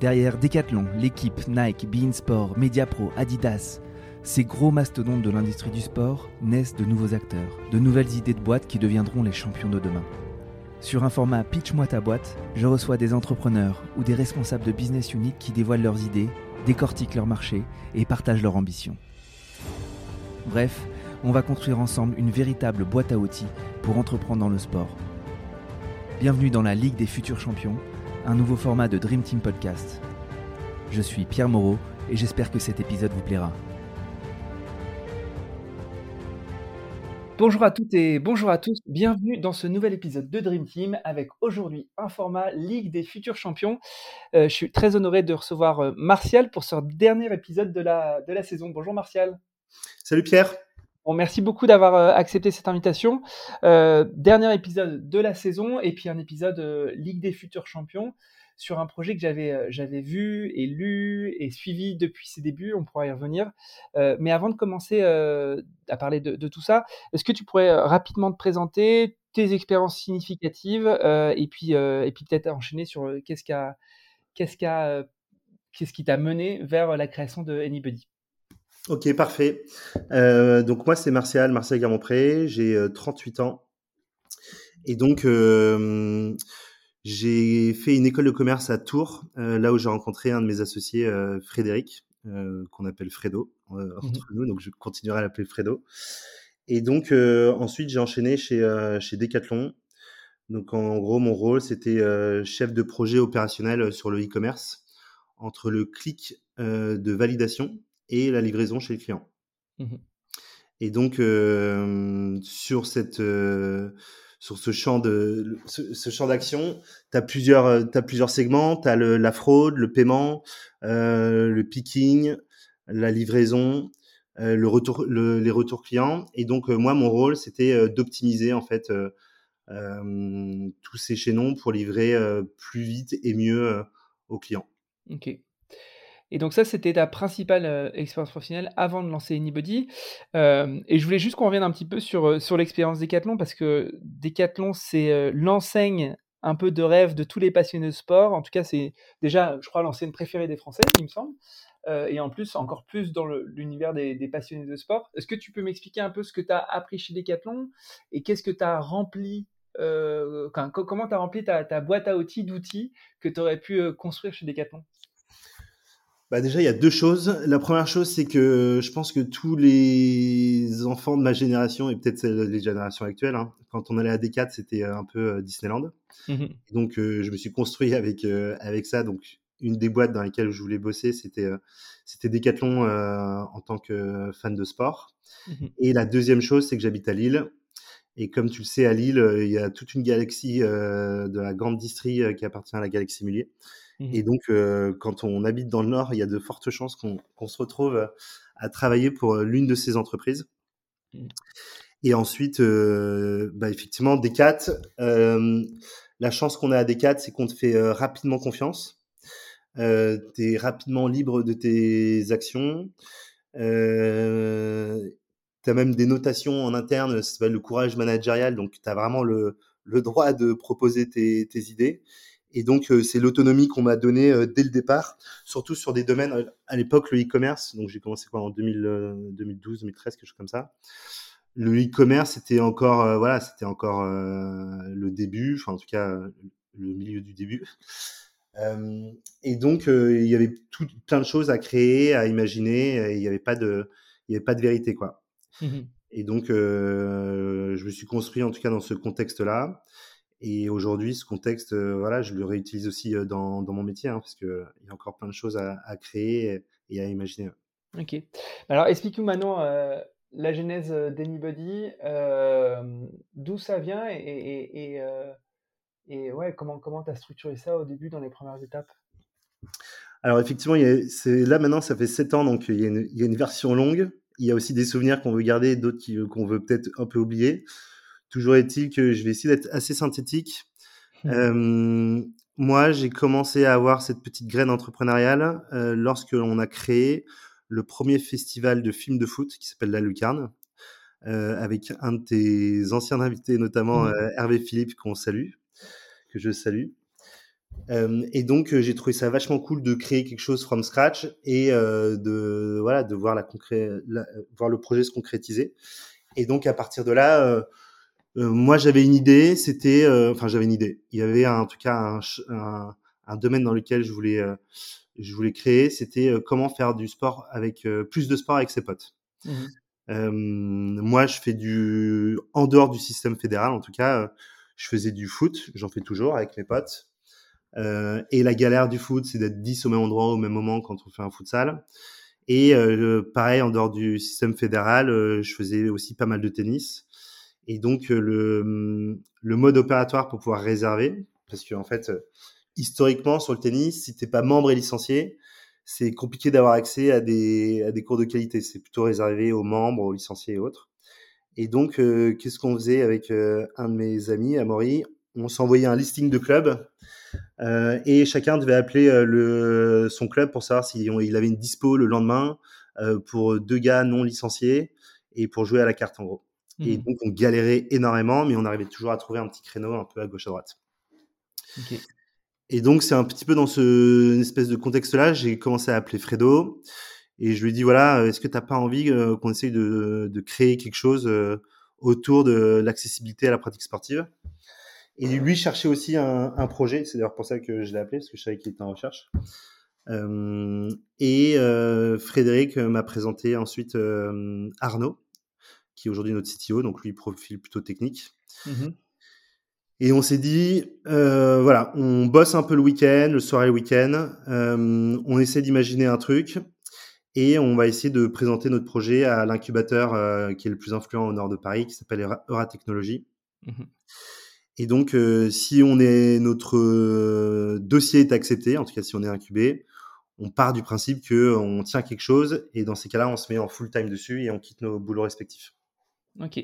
Derrière Decathlon, l'équipe, Nike, Beansport, Mediapro, Adidas, ces gros mastodontes de l'industrie du sport naissent de nouveaux acteurs, de nouvelles idées de boîtes qui deviendront les champions de demain. Sur un format Pitch-moi ta boîte, je reçois des entrepreneurs ou des responsables de business unit qui dévoilent leurs idées, décortiquent leur marché et partagent leurs ambitions. Bref, on va construire ensemble une véritable boîte à outils pour entreprendre dans le sport. Bienvenue dans la Ligue des futurs champions, un nouveau format de Dream Team Podcast. Je suis Pierre Moreau et j'espère que cet épisode vous plaira. Bonjour à toutes et bonjour à tous, bienvenue dans ce nouvel épisode de Dream Team avec aujourd'hui un format Ligue des futurs champions. Euh, je suis très honoré de recevoir euh, Martial pour ce dernier épisode de la, de la saison. Bonjour Martial. Salut Pierre. Bon, merci beaucoup d'avoir euh, accepté cette invitation. Euh, dernier épisode de la saison et puis un épisode euh, Ligue des futurs champions sur un projet que j'avais j'avais vu et lu et suivi depuis ses débuts. On pourra y revenir. mais avant de commencer à parler de, tout ça, est-ce que tu pourrais rapidement te présenter tes expériences significatives et puis et puis peut-être enchaîner sur qu'est-ce qui qu'est-ce qu'est-ce qui t'a mené vers la création de Anybody? Ok, parfait. Euh, donc moi, c'est Martial, Martial Garmonpré, j'ai 38 euh, ans. Et donc, euh, j'ai fait une école de commerce à Tours, là où j'ai rencontré un de mes associés, Frédéric, qu'on appelle Fredo mmh entre nous, donc je continuerai à l'appeler Fredo. Et donc, ensuite, j'ai enchaîné chez, chez Decathlon. Donc, en gros, mon rôle, c'était chef de projet opérationnel sur le e-commerce, entre le clic de validation, et la livraison chez le client. Mmh et donc, sur, cette, sur ce champ de ce, champ d'action, tu as plusieurs, as plusieurs segments. Tu as la fraude, le paiement, le picking, la livraison, le retour, les retours clients. Et donc, moi, mon rôle, c'était d'optimiser en fait tous ces chaînons pour livrer plus vite et mieux aux clients. Ok. Et donc ça, c'était ta principale euh, expérience professionnelle avant de lancer Anybody. Euh, et je voulais juste qu'on revienne un petit peu sur, euh, sur l'expérience Decathlon, parce que Decathlon, c'est l'enseigne un peu de rêve de tous les passionnés de sport. En tout cas, c'est déjà, je crois, l'enseigne préférée des Français, il me semble. et en plus, encore plus dans l'univers des, passionnés de sport. Est-ce que tu peux m'expliquer un peu ce que tu as appris chez Decathlon et qu'est-ce que tu as rempli comment tu as rempli ta, ta, boîte à outils d'outils que tu aurais pu construire chez Decathlon? Bah déjà, il y a deux choses. La première chose, c'est que je pense que tous les enfants de ma génération, et peut-être les générations actuelles, hein, quand on allait à D4, c'était un peu euh, Disneyland. Mmh donc, euh, je me suis construit avec, euh, avec ça. Donc, une des boîtes dans lesquelles je voulais bosser, c'était c'était Decathlon en tant que fan de sport. Mmh et la deuxième chose, c'est que j'habite à Lille. Et comme tu le sais, à Lille, il y a toute une galaxie de la grande distrie qui appartient à la galaxie Mullier. Mmh et donc, quand on habite dans le Nord, il y a de fortes chances qu'on se retrouve à travailler pour l'une de ces entreprises. Mmh. Et ensuite, bah, effectivement, Decat, la chance qu'on a à Decat, c'est qu'on te fait rapidement confiance. Euh, tu es rapidement libre de tes actions. Euh, tu as même des notations en interne, ça s'appelle le courage managérial, donc tu as vraiment le, le, droit de proposer tes, tes idées. Et donc, euh, c'est l'autonomie qu'on m'a donnée euh, dès le départ, surtout sur des domaines, euh, à l'époque, le e-commerce. Donc, j'ai commencé quoi en 2012, 2013, quelque chose comme ça. Le e-commerce, c'était encore, voilà, c'était encore le début, enfin, en tout cas, le milieu du début. et donc, il y avait tout, plein de choses à créer, à imaginer, et il n'y avait pas de, il y avait pas de vérité, quoi. Mmh et donc, je me suis construit, en tout cas, dans ce contexte-là. Et aujourd'hui, ce contexte, euh, voilà, je le réutilise aussi euh, dans, dans mon métier, hein, parce qu'il y a encore plein de choses à, à, créer et à imaginer. Ok. Alors, explique-nous maintenant euh, la genèse d'Anybody, d'où ça vient et, et, et, et ouais, comment tu as structuré ça au début dans les premières étapes? Alors, effectivement, c'est, là maintenant, ça fait 7 ans, donc il y, a une, il y a une version longue. Il y a aussi des souvenirs qu'on veut garder, d'autres qu'on veut peut-être un peu oublier. Toujours est-il que je vais essayer d'être assez synthétique. Mmh. moi, j'ai commencé à avoir cette petite graine entrepreneuriale euh, lorsque l'on a créé le premier festival de films de foot qui s'appelle La Lucarne, euh, avec un de tes anciens invités, notamment mmh. euh, Hervé Philippe, qu'on salue, que je salue. Euh, et donc j'ai trouvé ça vachement cool de créer quelque chose from scratch et de voilà de voir la, concré voir le projet se concrétiser. Et donc à partir de là, moi j'avais une idée, c'était enfin j'avais une idée. Il y avait en tout cas un, un, un domaine dans lequel je voulais je voulais créer, c'était comment faire du sport avec plus de sport avec ses potes. Mmh euh, moi, je fais du en dehors du système fédéral, en tout cas, je faisais du foot, j'en fais toujours avec mes potes. Euh, et la galère du foot, c'est d'être 10 au même endroit au même moment quand on fait un futsal. Et euh, pareil, en dehors du système fédéral, euh, je faisais aussi pas mal de tennis. Et donc, le, le mode opératoire pour pouvoir réserver, parce qu'en en fait, historiquement, sur le tennis, si t'es pas membre et licencié, c'est compliqué d'avoir accès à des, cours de qualité. C'est plutôt réservé aux membres, aux licenciés et autres. Et donc, euh, qu'est-ce qu'on faisait avec euh, un de mes amis, Amaury? On s'envoyait un listing de clubs euh, et chacun devait appeler le, son club pour savoir s'il il avait une dispo le lendemain pour deux gars non licenciés et pour jouer à la carte en gros. Et mmh. donc, on galérait énormément, mais on arrivait toujours à trouver un petit créneau un peu à gauche à droite. Okay. Et donc, c'est un petit peu dans ce une espèce de contexte-là, j'ai commencé à appeler Fredo et je lui ai dit voilà, est-ce que tu n'as pas envie euh, qu'on essaye de, de, créer quelque chose euh, autour de l'accessibilité à la pratique sportive? Et lui cherchait aussi un, un projet, c'est d'ailleurs pour ça que je l'ai appelé, parce que je savais qu'il était en recherche. Euh, et euh, Frédéric m'a présenté ensuite euh, Arnaud, qui est aujourd'hui notre CTO, donc lui, profil plutôt technique. Mmh et on s'est dit, euh, voilà, on bosse un peu le week-end, le soir et le week-end. Euh, on essaie d'imaginer un truc et on va essayer de présenter notre projet à l'incubateur euh, qui est le plus influent au nord de Paris, qui s'appelle Eura Technologies. Mmh et donc, si on est notre dossier est accepté, en tout cas si on est incubé, on part du principe que on tient quelque chose et dans ces cas-là, on se met en full time dessus et on quitte nos boulots respectifs. Ok.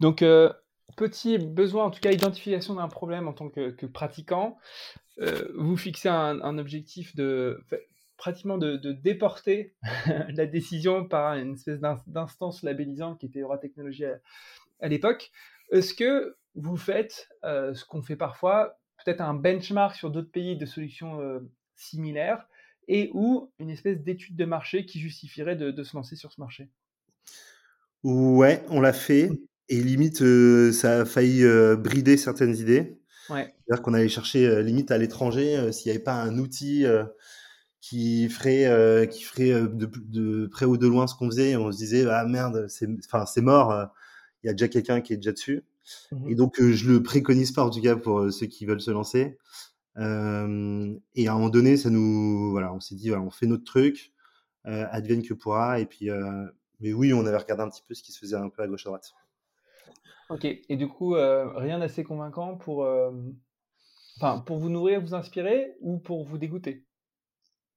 Donc euh, petit besoin, en tout cas identification d'un problème en tant que, pratiquant, euh, vous fixez un, objectif de pratiquement de, déporter la décision par une espèce d'instance labellisante qui était Eura Technologie à, l'époque. Est-ce que vous faites euh, ce qu'on fait parfois, peut-être un benchmark sur d'autres pays de solutions similaires et ou une espèce d'étude de marché qui justifierait de se lancer sur ce marché? Ouais, on l'a fait. Et limite, euh, ça a failli euh, brider certaines idées. Ouais. C'est-à-dire qu'on allait chercher euh, limite à l'étranger s'il n'y avait pas un outil qui ferait, qui ferait de, de, près ou de loin ce qu'on faisait. On se disait, ah merde, c'est, enfin, c'est mort. Il y a déjà quelqu'un qui est déjà dessus. Mmh et donc, je le préconise pas en tout cas pour ceux qui veulent se lancer. et à un moment donné, ça nous, voilà, on s'est dit, voilà, on fait notre truc, advienne que pourra. Et puis, mais oui, on avait regardé un petit peu ce qui se faisait un peu à gauche à droite. Ok, et du coup, euh, rien d'assez convaincant pour, euh, enfin, pour vous nourrir, vous inspirer ou pour vous dégoûter?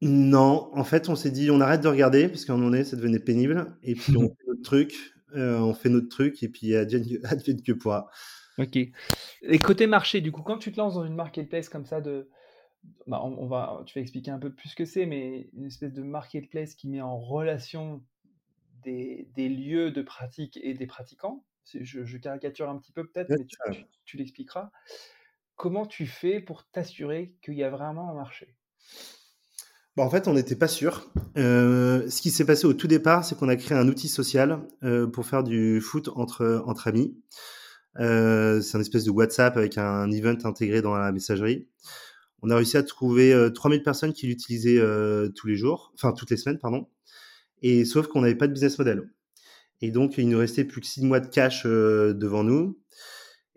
Non, en fait, on s'est dit, on arrête de regarder, parce qu'à un moment donné, ça devenait pénible, et puis on fait notre truc, euh, on fait notre truc, et puis advienne, advienne que pourra. Ok. Et côté marché, du coup, quand tu te lances dans une marketplace comme ça de, bah, on, va, tu vas expliquer un peu plus ce que c'est, mais une espèce de marketplace qui met en relation des, des lieux de pratique et des pratiquants je, caricature un petit peu peut-être, mais tu, l'expliqueras. Comment tu fais pour t'assurer qu'il y a vraiment un marché? Bah, en fait, on n'était pas sûr. Euh, ce qui s'est passé au tout départ, c'est qu'on a créé un outil social euh, pour faire du foot entre, entre amis. Euh, c'est un espèce de WhatsApp avec un event intégré dans la messagerie. On a réussi à trouver 3000 personnes qui l'utilisaient tous les jours, enfin toutes les semaines, pardon. Et sauf qu'on n'avait pas de business model. Et donc, il nous restait plus que six mois de cash euh, devant nous.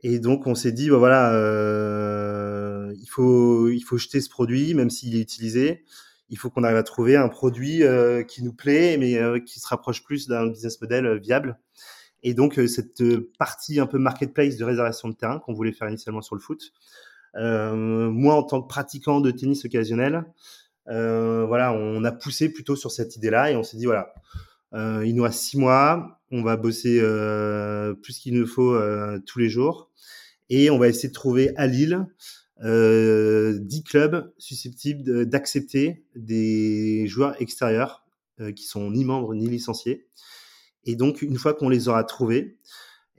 Et donc, on s'est dit, bah voilà, euh, il faut il faut jeter ce produit, même s'il est utilisé. Il faut qu'on arrive à trouver un produit euh, qui nous plaît, mais qui se rapproche plus d'un business model viable. Et donc, cette partie un peu marketplace de réservation de terrain qu'on voulait faire initialement sur le foot, moi, en tant que pratiquant de tennis occasionnel, voilà, on a poussé plutôt sur cette idée-là et on s'est dit, voilà, euh, il nous reste six mois. On va bosser euh, plus qu'il ne faut euh, tous les jours. Et on va essayer de trouver à Lille euh, 10 clubs susceptibles d'accepter des joueurs extérieurs qui sont ni membres ni licenciés. Et donc, une fois qu'on les aura trouvés,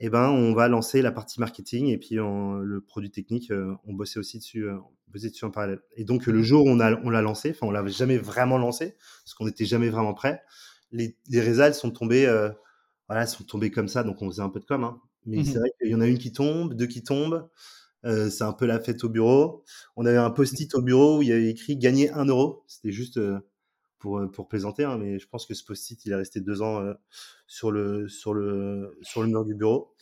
eh ben, on va lancer la partie marketing et puis le produit technique, on bossait aussi dessus, on bossait dessus en parallèle. Et donc le jour où on a, on l'a lancé, enfin on l'avait jamais vraiment lancé parce qu'on n'était jamais vraiment prêt. Les, les résultats sont tombés, voilà, sont tombés comme ça, donc on faisait un peu de com. Hein. Mais mmh c'est vrai qu'il y en a une qui tombe, deux qui tombent. Euh, c'est un peu la fête au bureau. On avait un post-it au bureau où il y avait écrit gagner un euro. C'était juste euh, pour, euh, pour plaisanter, hein, mais je pense que ce post-it, il est resté deux ans sur, le, sur, le, sur le mur du bureau.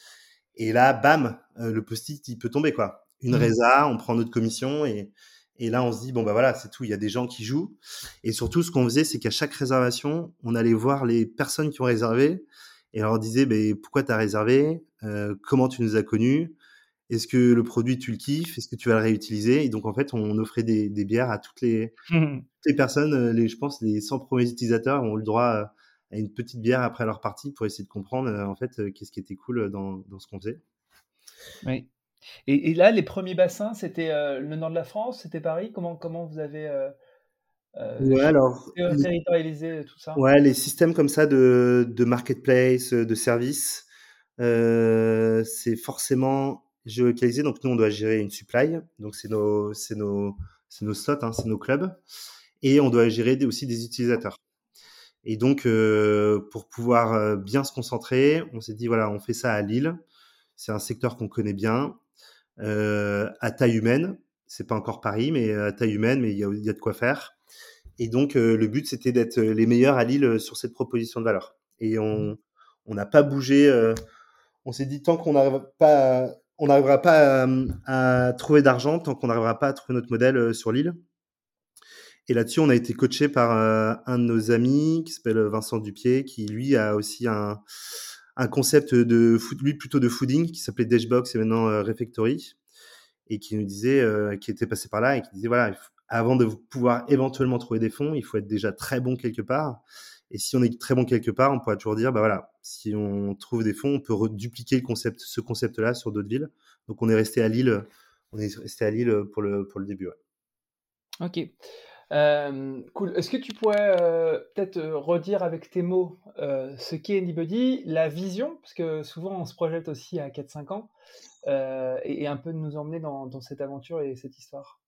Et là, bam, le post-it, il peut tomber, quoi. Une mmh. résa, on prend notre commission et, et là, on se dit, bon, bah voilà, c'est tout. Il y a des gens qui jouent. Et surtout, ce qu'on faisait, c'est qu'à chaque réservation, on allait voir les personnes qui ont réservé et on leur disait, bah, pourquoi tu as réservé Comment tu nous as connus? Est-ce que le produit, tu le kiffes? Est-ce que tu vas le réutiliser? Et donc, en fait, on offrait des, bières à toutes les, les personnes. Euh, les, je pense les 100 premiers utilisateurs ont eu le droit à une petite bière après leur partie pour essayer de comprendre, euh, en fait, euh, qu'est-ce qui était cool dans, dans ce qu'on faisait. Oui. Et, là, les premiers bassins, c'était le nord de la France, c'était Paris? Comment, comment vous avez ouais, alors, territorialisé tout ça? Ouais, les systèmes comme ça de, de marketplace, de services, c'est forcément géolocalisé. Donc, nous, on doit gérer une supply. Donc, c'est nos, c'est nos, c'est nos slots, hein, c'est nos clubs. Et on doit gérer aussi des utilisateurs. Et donc, euh, pour pouvoir euh, bien se concentrer, on s'est dit, voilà, on fait ça à Lille. C'est un secteur qu'on connaît bien, euh, à taille humaine. C'est pas encore Paris, mais à taille humaine, mais il y a, y a, de quoi faire. Et donc, le but, c'était d'être les meilleurs à Lille sur cette proposition de valeur. Et on n'a pas bougé. on s'est dit, tant qu'on n'arrive pas on n'arrivera pas à, trouver d'argent tant qu'on n'arrivera pas à trouver notre modèle euh, sur l'île. Et là-dessus, on a été coaché par euh, un de nos amis qui s'appelle Vincent Dupier, qui lui a aussi un, concept de lui plutôt de fooding qui s'appelait Dashbox et maintenant euh, Refectory et qui nous disait, qui était passé par là et qui disait voilà, avant de pouvoir éventuellement trouver des fonds, il faut être déjà très bon quelque part. Et si on est très bon quelque part, on pourra toujours dire, bah voilà, si on trouve des fonds, on peut dupliquer ce concept-là sur d'autres villes. Donc on est resté à Lille, on est resté à Lille pour le, pour le début. Ok. Euh, cool. Est-ce que tu pourrais euh, peut-être euh, redire avec tes mots ce qu'est Anybody, la vision, parce que souvent on se projette aussi à 4-5 ans, et, un peu de nous emmener dans cette aventure et cette histoire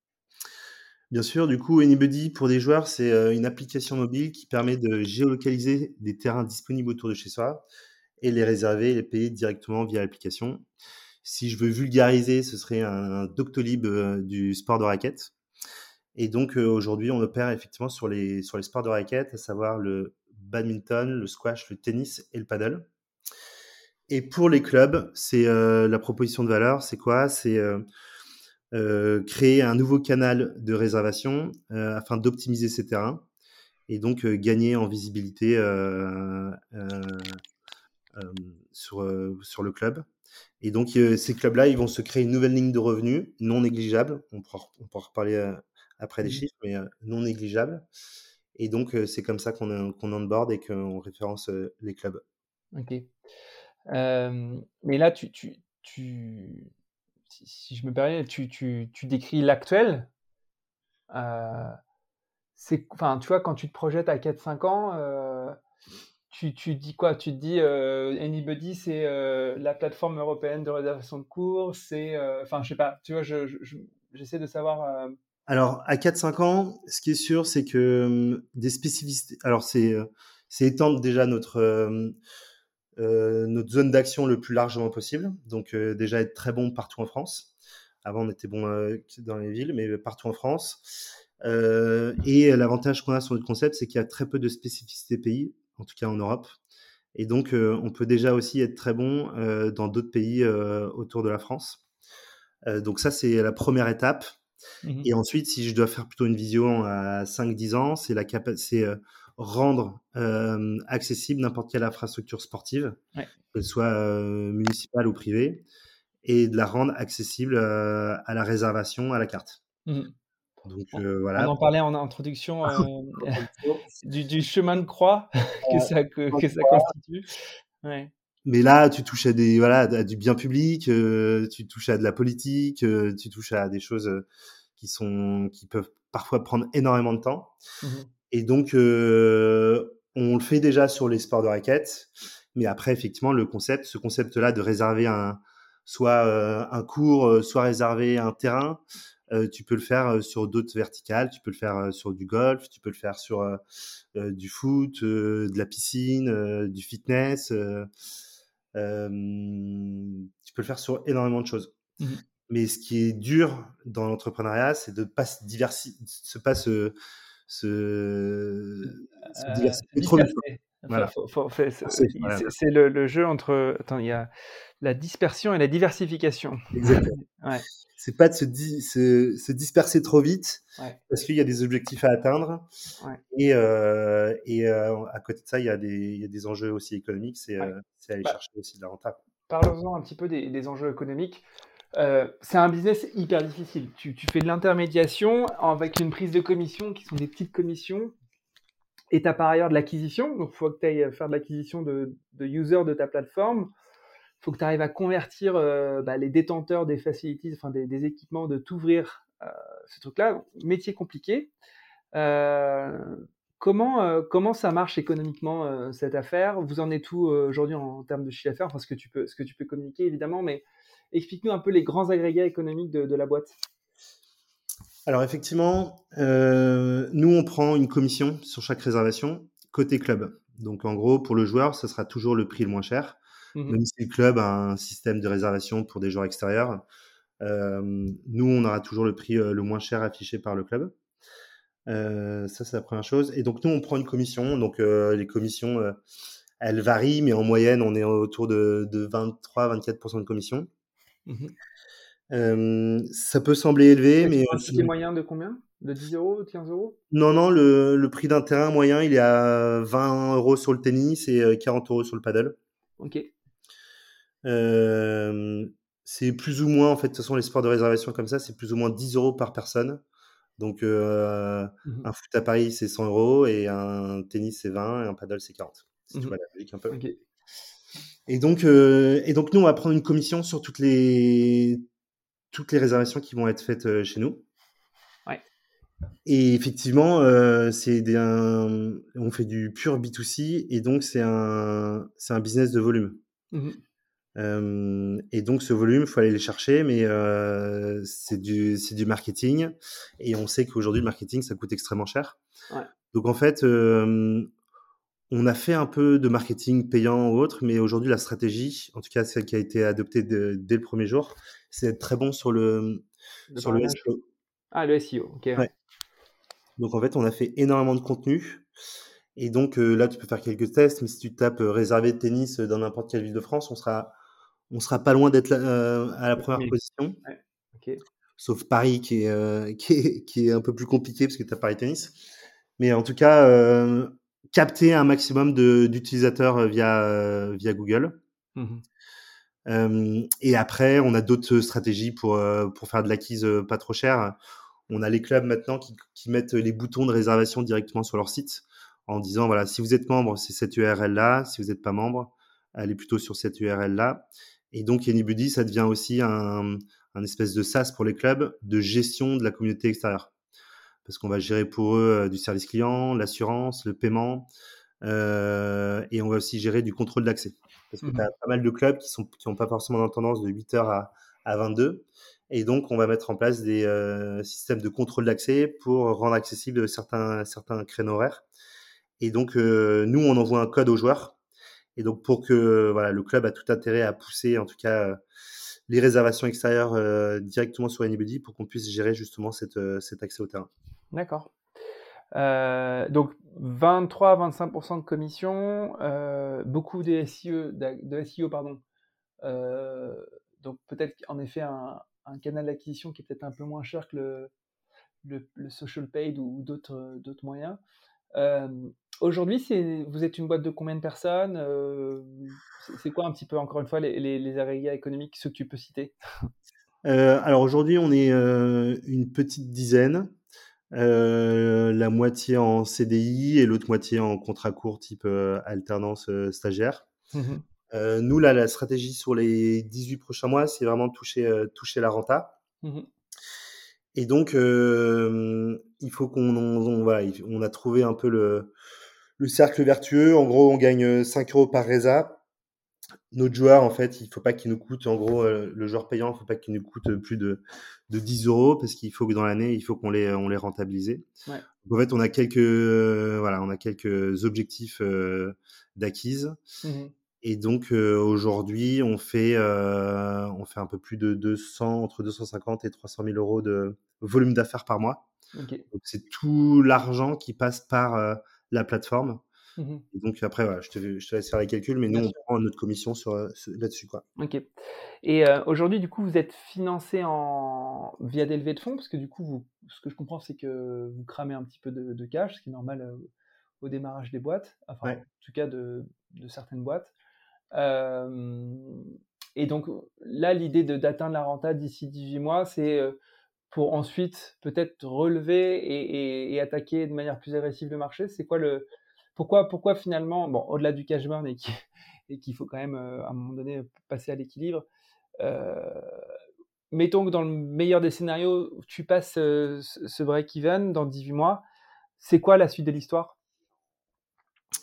Bien sûr, du coup, Anybody pour des joueurs, c'est euh, une application mobile qui permet de géolocaliser des terrains disponibles autour de chez soi et les réserver et les payer directement via l'application. Si je veux vulgariser, ce serait un, Doctolib euh, du sport de raquette. Et donc euh, aujourd'hui, on opère effectivement sur les, sports de raquette, à savoir le badminton, le squash, le tennis et le paddle. Et pour les clubs, c'est la proposition de valeur, c'est quoi? C'est créer un nouveau canal de réservation euh, afin d'optimiser ces terrains et donc euh, gagner en visibilité sur, sur le club. Et donc, ces clubs-là, ils vont se créer une nouvelle ligne de revenus non négligeable. On pourra, on pourra reparler après des mmh chiffres, mais non négligeable. Et donc, c'est comme ça qu'on qu'on onboard et qu'on référence les clubs. Ok. mais là, tu, tu, tu, si, je me permets, tu, tu, tu décris l'actuel. Euh, c'est, enfin, tu vois, quand tu te projettes à 4-5 ans, euh, tu, tu, dis quoi? Tu te dis euh, Anybody, c'est la plateforme européenne de réservation de cours, c'est, enfin, je sais pas, tu vois, je, j'essaie de savoir. Alors, à 4-5 ans, ce qui est sûr, c'est que hum, des spécificités. Alors, c'est, c'est étendre déjà notre euh, notre zone d'action le plus largement possible. Donc euh, déjà être très bon partout en France. Avant on était bon euh, dans les villes, mais partout en France. et l'avantage qu'on a sur notre concept, c'est qu'il y a très peu de spécificités pays, en tout cas en Europe. Et donc on peut déjà aussi être très bon dans d'autres pays autour de la France. donc ça c'est la première étape. Mmh et ensuite, si je dois faire plutôt une vision à 5-10 ans, c'est la capacité rendre euh, accessible n'importe quelle infrastructure sportive, qu'elle soit euh, municipale ou privée, et de la rendre accessible euh, à la réservation à la carte. Mmh. Donc, voilà. On en parlait en introduction du, chemin de croix que ça, que, ça constitue. Mais là, tu touches à des voilà à du bien public, tu touches à de la politique, tu touches à des choses qui sont qui peuvent parfois prendre énormément de temps. Mmh et donc, euh, on le fait déjà sur les sports de raquettes. Mais après, effectivement, le concept, ce concept-là de réserver un, soit un cours, soit réserver un terrain, tu peux le faire sur d'autres verticales, tu peux le faire sur du golf, tu peux le faire sur du foot, de la piscine, du fitness. tu peux le faire sur énormément de choses. Mmh Mais ce qui est dur dans l'entrepreneuriat, c'est de pas se diversifier, pas se, se, diversifier trop vite. c'est le, le, jeu entre. Attends, il y a la dispersion et la diversification. Exactement. ouais. C'est pas de se, se, disperser trop vite parce qu'il y a des objectifs à atteindre. Et, euh, et euh, à côté de ça, il y, a des, il y a des enjeux aussi économiques. C'est euh, aller bah, chercher aussi de la rentable. Parlons-en un petit peu des, des enjeux économiques. C'est un business hyper difficile. Tu, fais de l'intermédiation avec une prise de commission qui sont des petites commissions. Et tu as par ailleurs de l'acquisition. Donc, il faut que tu ailles faire de l'acquisition de, users de ta plateforme faut que tu arrives à convertir euh, bah, les détenteurs des facilities, enfin des, équipements, de t'ouvrir euh, ce truc-là. Métier compliqué. Euh, comment, comment ça marche économiquement cette affaire? Vous en êtes où aujourd'hui en, termes de chiffre d'affaires? Enfin, ce que tu peux, ce que tu peux communiquer évidemment, mais explique-nous un peu les grands agrégats économiques de, la boîte. Alors effectivement, nous on prend une commission sur chaque réservation côté club. Donc en gros, pour le joueur, ce sera toujours le prix le moins cher. Mmh Même si le club a un système de réservation pour des joueurs extérieurs, nous, on aura toujours le prix le moins cher affiché par le club. ça, c'est la première chose. Et donc, nous, on prend une commission. Donc, les commissions, elles varient, mais en moyenne, on est autour de, 23-24% de commission. Mmh ça peut sembler élevé, mais. Un ticket moyen de combien? De 10 euros, 15 euros? Non, non, le, le, prix d'un terrain moyen, il est à 20 euros sur le tennis et 40 euros sur le paddle. Ok c'est plus ou moins, en fait, de toute façon, les sports de réservation comme ça, c'est plus ou moins 10 euros par personne. Donc, mmh un foot à Paris, c'est 100 euros et un tennis, c'est 20 et un paddle, c'est 40. Si tu mmh vois la logique un peu. Et, donc, et donc, nous, on va prendre une commission sur toutes les, toutes les réservations qui vont être faites chez nous. Ouais. Et effectivement, c'est on fait du pur B2C et donc c'est un, un business de volume. Mmh et donc ce volume, il faut aller le chercher, mais c'est du, du marketing. Et on sait qu'aujourd'hui, le marketing, ça coûte extrêmement cher. Donc en fait, on a fait un peu de marketing payant ou autre, mais aujourd'hui, la stratégie, en tout cas celle qui a été adoptée dès le premier jour, c'est d'être très bon sur le, sur le SEO. Ah, le SEO, ok. Donc en fait, on a fait énormément de contenu. Et donc là, tu peux faire quelques tests, mais si tu tapes réservé de tennis dans n'importe quelle ville de France, on sera on sera pas loin d'être euh, à la première position. Sauf Paris qui est, euh, qui est, qui, est, un peu plus compliqué parce que tu as Paris Tennis. Mais en tout cas, euh, capter un maximum d'utilisateurs via, via Google. Mmh et après, on a d'autres stratégies pour, pour faire de l'acquise pas trop cher. On a les clubs maintenant qui, qui, mettent les boutons de réservation directement sur leur site en disant voilà, si vous êtes membre, c'est cette URL là. Si vous n'êtes pas membre, allez plutôt sur cette URL là. Et donc, Anybody, ça devient aussi un, espèce de SaaS pour les clubs de gestion de la communauté extérieure. Parce qu'on va gérer pour eux euh, du service client, l'assurance, le paiement, euh, et on va aussi gérer du contrôle d'accès. Parce que tu as mmh pas mal de clubs qui n'ont qui pas forcément tendance de 8h à, à 22. Et donc, on va mettre en place des euh, systèmes de contrôle d'accès pour rendre accessibles certains, certains créneaux horaires. Et donc, nous, on envoie un code aux joueurs et donc, pour que voilà, le club a tout intérêt à pousser, en tout cas, les réservations extérieures directement sur Anybody pour qu'on puisse gérer justement cette, cet accès au terrain. D'accord. donc 23-25% de commission, beaucoup de SEO, de SEO pardon. donc peut-être en effet un, canal d'acquisition qui est peut-être un peu moins cher que le, social paid ou, d'autres moyens. Aujourd'hui, vous êtes une boîte de combien de personnes euh, C'est quoi un petit peu, encore une fois, les, les, économiques, ceux que tu peux citer? Euh, Alors aujourd'hui, on est euh, une petite dizaine, la moitié en CDI et l'autre moitié en contrat court type alternance stagiaire. Mmh nous, là, la stratégie sur les 18 prochains mois, c'est vraiment toucher, toucher la renta. Mmh et donc, il faut qu'on on, a trouvé un peu le, le cercle vertueux. En gros, on gagne 5 euros par résa. Notre joueur, en fait, il faut pas qu'il nous coûte, en gros, euh, le joueur payant, il faut pas qu'il nous coûte plus de, de 10 euros parce qu'il faut que dans l'année, il faut qu'on les, on les rentabilise. Ouais. En fait, on a quelques, euh, voilà, on a quelques objectifs euh, d'acquise. Mhm. Et donc aujourd'hui, on fait, on fait un peu plus de 200, entre 250 et 300 000 euros de volume d'affaires par mois. Donc c'est tout l'argent qui passe par la plateforme. Mhm. Et donc après, voilà, je te, je te laisse faire les calculs, mais nous, on prend notre commission sur, euh, là-dessus. Quoi. Ok. Et euh, aujourd'hui, du coup, vous êtes financé en... via des levées de fonds, parce que du coup, vous... ce que je comprends, c'est que vous cramez un petit peu de, de cash, ce qui est normal euh, au démarrage des boîtes, enfin, Ouais. en tout cas de, de certaines boîtes. Euh, Et donc là, l'idée de- d'atteindre la renta d'ici 18 mois, c'est pour ensuite peut-être relever et, et- et attaquer de manière plus agressive le marché. C'est quoi le pourquoi pourquoi finalement bon au-delà du cash burn et qui- et qu'il faut quand même euh, à un moment donné passer à l'équilibre. euh, mettons que dans le meilleur des scénarios, tu passes euh, ce ce break-even dans 18 mois. C'est quoi la suite de l'histoire?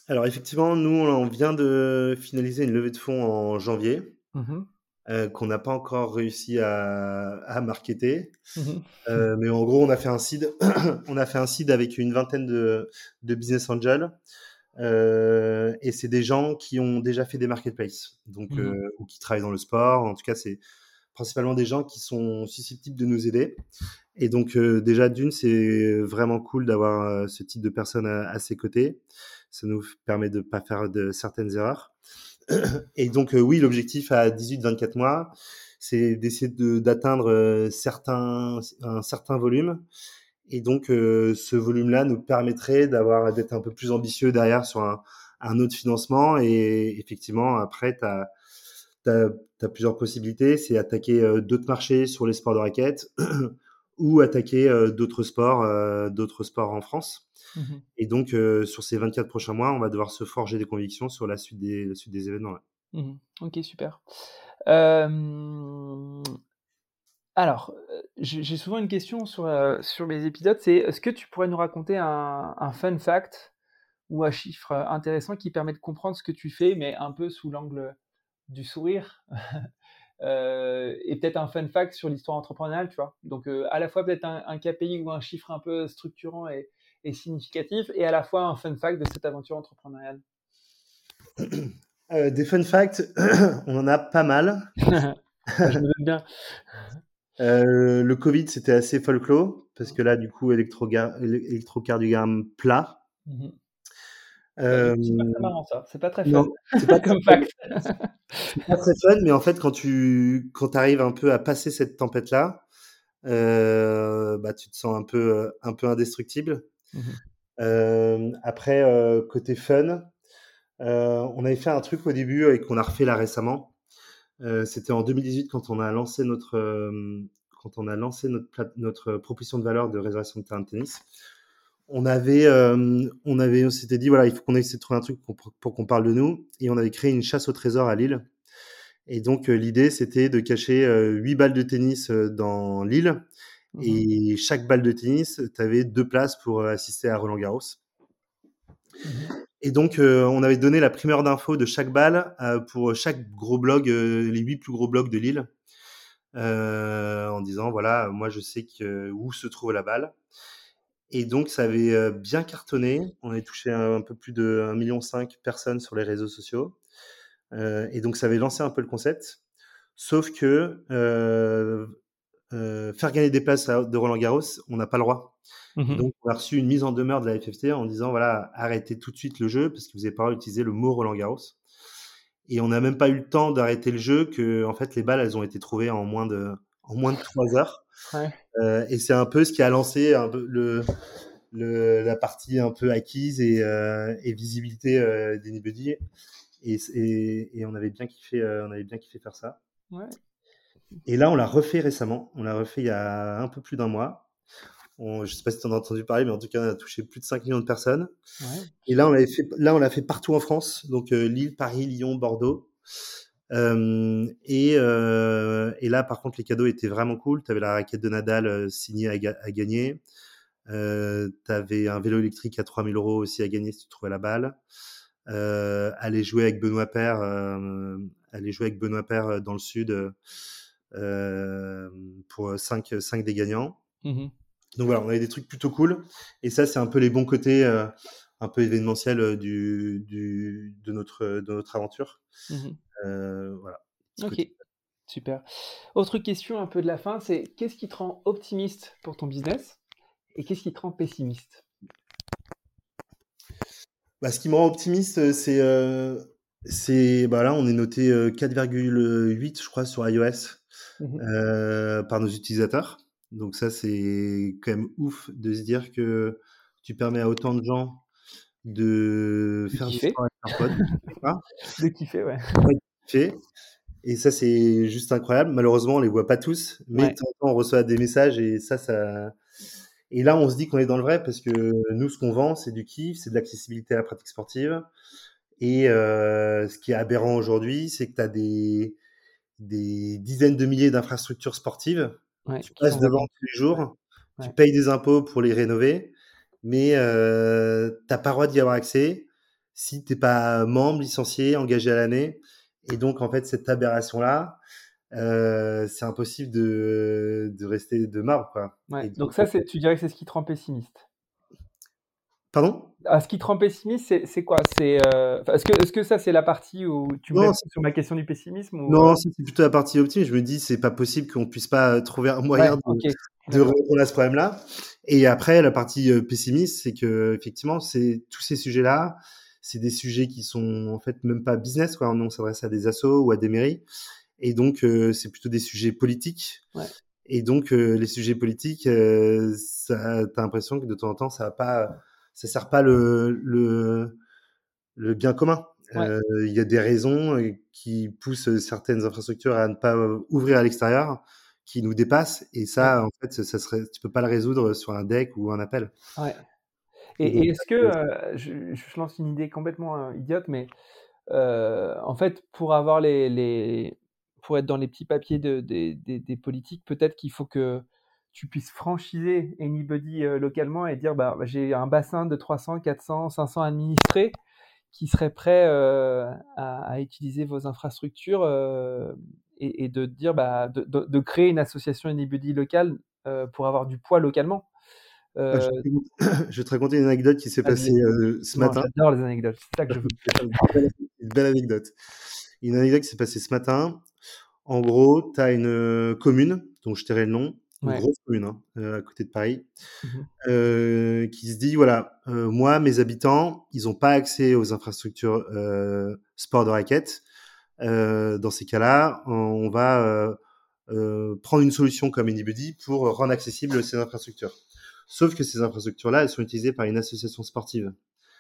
Alors effectivement, nous, on vient de finaliser une levée de fonds en janvier Mhm, euh, qu'on n'a pas encore réussi à, à marketer. mhm, Euh, mais en gros, on a fait un seed, on a fait un seed avec une vingtaine de, de business angels. Euh, et c'est des gens qui ont déjà fait des marketplaces, donc Mhm. ou qui travaillent dans le sport. En tout cas, c'est principalement des gens qui sont susceptibles de nous aider. Et donc déjà d'une, c'est vraiment cool d'avoir ce type de personnes à, à ses côtés. Ça nous permet de pas faire de certaines erreurs. Et donc euh, oui, l'objectif à 18-24 mois, c'est d'essayer de- d'atteindre euh, certains un certain volume. Et donc euh, ce volume-là nous permettrait d'avoir d'être un peu plus ambitieux derrière sur un, un autre financement. Et effectivement, après, tu as plusieurs possibilités. C'est attaquer d'autres marchés sur les sports de raquettes ou attaquer euh, d'autres sports, euh, d'autres sports en France. mhm. Et donc, euh, sur ces 24 prochains mois, on va devoir se forger des convictions sur la suite des, la suite des événements. ouais. Mhm. Ok, super. Alors, j'ai souvent une question sur, sur mes épisodes, c'est est-ce que tu pourrais nous raconter un, un fun fact ou un chiffre intéressant qui permet de comprendre ce que tu fais, mais un peu sous l'angle du sourire? Euh, et peut-être un fun fact sur l'histoire entrepreneuriale, tu vois. Donc, euh, à la fois peut-être un, un KPI ou un chiffre un peu structurant et, et significatif, et à la fois un fun fact de cette aventure entrepreneuriale. Euh, des fun facts, on en a pas mal. Je me bien. Le Covid, c'était assez folklore, parce que là, du coup, électrocardiogramme plat. Mhm. Euh, C'est pas très marrant ça, c'est pas très fun c'est pas comme très fun. fact. C'est pas très fun, mais en fait, quand tu quand arrives un peu à passer cette tempête-là, euh, bah, tu te sens un peu, euh, un peu indestructible. Euh, après, euh, côté fun, euh, on avait fait un truc au début et qu'on a refait là récemment. Euh, C'était en 2018 quand on a lancé notre, euh, quand on a lancé notre, notre proposition de valeur de réservation de terrain de tennis. On avait, euh, on avait, on s'était dit voilà, il faut qu'on essaie de trouver un truc pour, pour qu'on parle de nous, et on avait créé une chasse au trésor à Lille. Et donc euh, l'idée c'était de cacher euh, huit balles de tennis dans l'île, Mhm. et chaque balle de tennis, tu avais deux places pour assister à Roland Garros. Mhm. Et donc, on avait donné la primeur d'infos de chaque balle pour chaque gros blog, les huit plus gros blogs de Lille, en disant voilà, moi je sais que, où se trouve la balle. Et donc, ça avait euh, bien cartonné. On avait touché un, un peu plus de 1,5 million de personnes sur les réseaux sociaux. Euh, et donc, ça avait lancé un peu le concept. Sauf que euh, euh, faire gagner des places de Roland Garros, on n'a pas le droit. Mhm. donc, on a reçu une mise en demeure de la FFT en disant voilà, arrêtez tout de suite le jeu parce que vous n'avez pas utilisé le mot Roland Garros. Et on n'a même pas eu le temps d'arrêter le jeu que, en fait, les balles, elles ont été trouvées en moins de, en moins de trois heures. Ouais. Euh, et c'est un peu ce qui a lancé un peu le, le, la partie un peu acquise et, euh, et visibilité euh, d'Anybody. Et, et, et on avait bien kiffé, euh, on avait bien kiffé faire ça. Ouais. Et là, on l'a refait récemment. On l'a refait il y a un peu plus d'un mois. On, je sais pas si tu en as entendu parler, mais en tout cas, on a touché plus de 5 millions de personnes. Ouais. Et là, on l'avait fait, là, on l'a fait partout en France. Donc, Lille, Paris, Lyon, Bordeaux. Euh, et, euh, et là, par contre, les cadeaux étaient vraiment cool. Tu avais la raquette de Nadal signée à, ga- à gagner. Euh, tu avais un vélo électrique à 3000 euros aussi à gagner si tu trouvais la balle. aller jouer avec Benoît Père, aller jouer avec Benoît Père dans le sud pour 5, 5 des gagnants. Mmh Donc voilà, on avait des trucs plutôt cool. Et ça, c'est un peu les bons côtés un peu événementiels du, du, de, notre, de notre aventure. Mmh voilà. Ok. Super. Autre question un peu de la fin, c'est qu'est-ce qui te rend optimiste pour ton business et qu'est-ce qui te rend pessimiste? Bah, Ce qui me rend optimiste, c'est c'est bah là, on est noté 4,8, je crois, sur iOS mmh euh, par nos utilisateurs. Donc ça, c'est quand même ouf de se dire que tu permets à autant de gens de, faire du sport avec leur de kiffer, ouais. ouais Et ça, c'est juste incroyable. Malheureusement, on les voit pas tous, mais de temps en temps, on reçoit des messages et ça, ça. Et là, on se dit qu'on est dans le vrai parce que nous, ce qu'on vend, c'est du kiff, c'est de l'accessibilité à la pratique sportive. Et euh, ce qui est aberrant aujourd'hui, c'est que tu as des, des dizaines de milliers d'infrastructures sportives. tu passes devant tous les jours, tu payes des impôts pour les rénover, mais euh, tu n'as pas le droit d'y avoir accès si tu n'es pas membre, licencié, engagé à l'année. Et donc, en fait, cette aberration-là, euh, c'est impossible de, de, rester de marbre. Quoi. Ouais, donc, ça, tu dirais que c'est ce qui te rend pessimiste? Pardon? Ah, Ce qui te rend pessimiste, c'est quoi? C'est, euh... Est-ce que, est que, ça, c'est la partie où tu me sur ma question du pessimisme ou... Non, c'est plutôt la partie optimiste. Je me dis, c'est pas possible qu'on puisse pas trouver un moyen de, de, répondre à ce problème-là. Et après, la partie euh, pessimiste, c'est que effectivement, c'est tous ces sujets-là, c'est des sujets qui sont en fait même pas business, quoi. on s'adresse à des assos ou à des mairies. Et donc, euh, c'est plutôt des sujets politiques. Ouais. Et donc, euh, les sujets politiques, euh, ça, t'as l'impression que de temps en temps, ça va pas, ça sert pas le, le, le bien commun. Euh, il y a des raisons qui poussent certaines infrastructures à ne pas ouvrir à l'extérieur, qui nous dépassent. Et ça, en fait, ça serait, tu peux pas le résoudre sur un deck ou un appel. Et, est-ce que, euh, je, je, lance une idée complètement euh, idiote, mais euh, en fait, pour avoir les, les, pour être dans les petits papiers de, des, des, politiques, peut-être qu'il faut que tu puisses franchiser Anybody localement et dire bah, j'ai un bassin de 300, 400, 500 administrés qui seraient prêts à, à, utiliser vos infrastructures et, et, de dire bah, de, créer une association Anybody locale pour avoir du poids localement. Euh... Je, vais te raconter une anecdote qui s'est passée euh, ce matin. J'adore les anecdotes, c'est ça que je veux. une belle anecdote. Une anecdote qui s'est passée ce matin. En gros, tu as une euh, commune, dont je tairai le nom, une grosse commune hein, euh, à côté de Paris, mmh euh, qui se dit voilà, euh, moi, mes habitants, ils n'ont pas accès aux infrastructures sport de raquettes. dans ces cas-là, on va prendre une solution comme Anybody pour rendre accessibles ces infrastructures. Sauf que ces infrastructures-là, elles sont utilisées par une association sportive.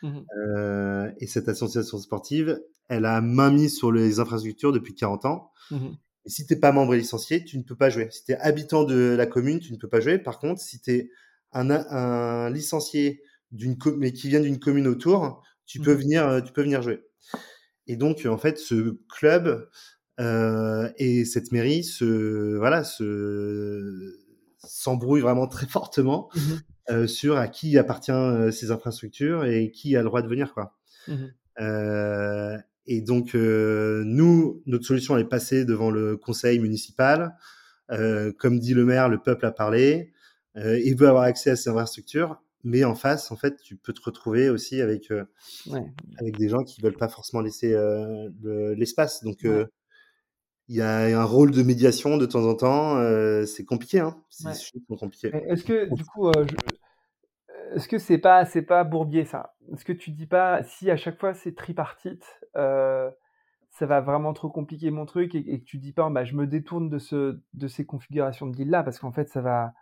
Mmh euh, et cette association sportive, elle a main mise sur les infrastructures depuis 40 ans. Mmh et si tu n'es pas membre et licencié, tu ne peux pas jouer. Si tu es habitant de la commune, tu ne peux pas jouer. Par contre, si tu es un, un licencié d'une mais qui vient d'une commune autour, tu peux mmh venir, euh, tu peux venir jouer. Et donc, en fait, ce club euh, et cette mairie se, voilà, se, s'embrouille vraiment très fortement mmh euh, sur à qui appartient euh, ces infrastructures et qui a le droit de venir quoi. Mmh euh, et donc nous, notre solution elle est passée devant le conseil municipal. comme dit le maire, le peuple a parlé. il veut avoir accès à ces infrastructures, mais en face, en fait, tu peux te retrouver aussi avec avec des gens qui veulent pas forcément laisser l'espace. Donc il y a un rôle de médiation de temps en temps. Euh, c'est compliqué, hein. C'est compliqué. Est-ce que du coup, euh, est-ce que c'est pas c'est pas Bourbier ça? Est-ce que tu dis pas si à chaque fois c'est tripartite, euh, ça va vraiment trop compliquer mon truc et, que tu dis pas bah je me détourne de ce de ces configurations de deal là parce qu'en fait ça va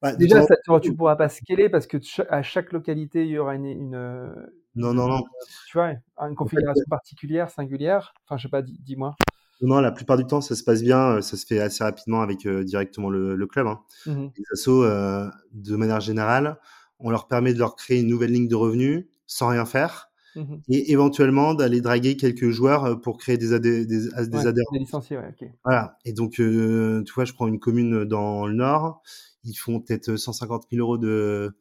bah, Déjà, ça, tu, ne pourras pas scaler parce que à chaque localité, il y aura une, une non, non, non. Tu vois, une configuration particulière, singulière. Enfin, je sais pas, dis-moi. Non, la plupart du temps, ça se passe bien. Euh, ça se fait assez rapidement avec euh, directement le, club. Hein. Mmh Les assos, euh, de manière générale, on leur permet de leur créer une nouvelle ligne de revenus sans rien faire. Mmh et éventuellement d'aller draguer quelques joueurs pour créer des, des, des, adhérents. Des licenciés, ouais, ok. Voilà. Et donc, tu vois, je prends une commune dans le nord. Ils font peut-être 150 000 euros de,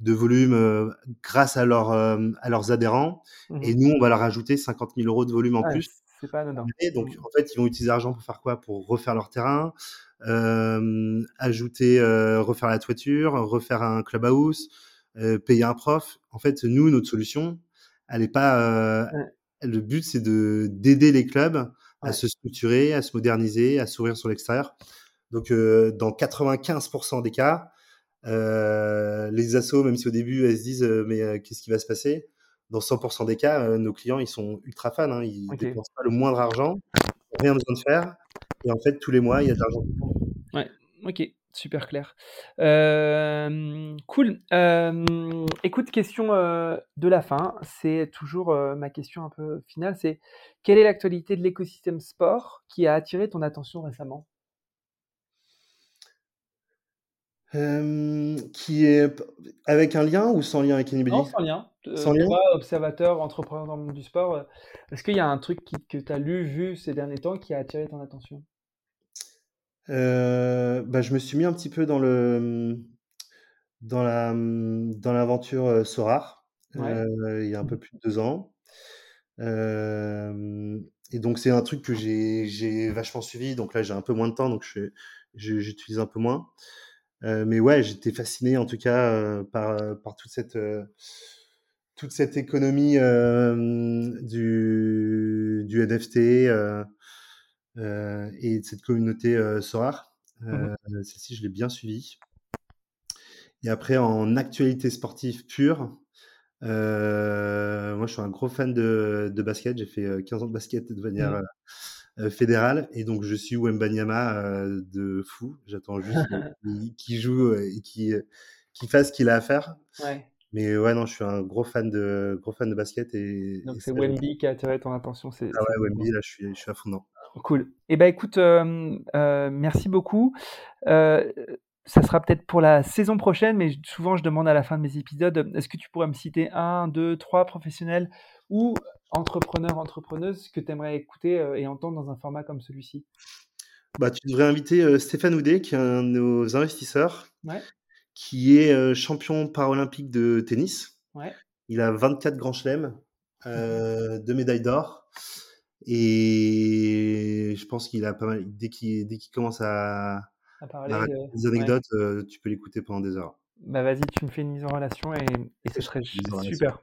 de volume grâce à, leur, à leurs adhérents. Mmh et nous, on va leur ajouter 50 000 euros de volume en plus. C'est pas anodin. donc, en fait, ils vont utiliser l'argent pour faire quoi? Pour refaire leur terrain, ajouter, refaire la toiture, refaire un clubhouse, payer un prof. En fait, nous, notre solution, elle est pas. Le but, c'est de d'aider les clubs à se structurer, à se moderniser, à s'ouvrir sur l'extérieur. Donc, dans 95% des cas, les assos, même si au début elles se disent mais qu'est-ce qui va se passer? Dans 100% des cas, nos clients ils sont ultra fans, hein, ils ne dépensent pas le moindre argent, rien besoin de faire, et en fait tous les mois il y a de l'argent. Ouais, ok, super clair. cool. écoute, question de la fin, c'est toujours ma question un peu finale, c'est quelle est l'actualité de l'écosystème sport qui a attiré ton attention récemment? Qui est avec un lien ou sans lien avec Anybody Non, sans lien. Euh, sans lien? observateur, entrepreneur dans le monde du sport, euh, est-ce qu'il y a un truc que tu as lu, vu ces derniers temps qui a attiré ton attention? Euh, bah, Je me suis mis un petit peu dans le dans la dans l'aventure Sorar il y a un peu plus de deux ans. et donc c'est un truc que j'ai vachement suivi. Donc là j'ai un peu moins de temps, donc j'utilise un peu moins. Euh, mais ouais, j'étais fasciné en tout cas euh, par, euh, par toute cette toute cette économie du, du NFT et de cette communauté Sorar. Mmh celle-ci, je l'ai bien suivi. Et après, en actualité sportive pure, moi, je suis un gros fan de, de basket. J'ai fait 15 ans de basket de manière mmh. Euh, fédéral. Et donc, je suis Wembanyama euh, de fou. J'attends juste qu'il joue euh, et qu'il fasse ce qu'il a à faire. Mais ouais, non, je suis un gros fan de, gros fan de basket. Et, donc, c'est Wemby qui a attiré ton attention. Ah ouais, Wemby, là, je suis, je suis à fond Cool. Et eh ben écoute, merci beaucoup. ça sera peut-être pour la saison prochaine, mais souvent je demande à la fin de mes épisodes, est-ce que tu pourrais me citer un, deux, trois professionnels ou entrepreneur, entrepreneuse que tu aimerais écouter euh, et entendre dans un format comme celui-ci? Bah, Tu devrais inviter euh, Stéphane Houdet, qui est un de nos investisseurs, qui est euh, champion paralympique de tennis. Il a 24 grands chelems, euh, deux médailles d'or. Et je pense qu'il a pas mal. Dès qu'il commence à, à parler des anecdotes, tu peux l'écouter pendant des heures. Bah vas-y, tu me fais une mise en relation et, et ce serait super.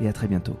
et à très bientôt.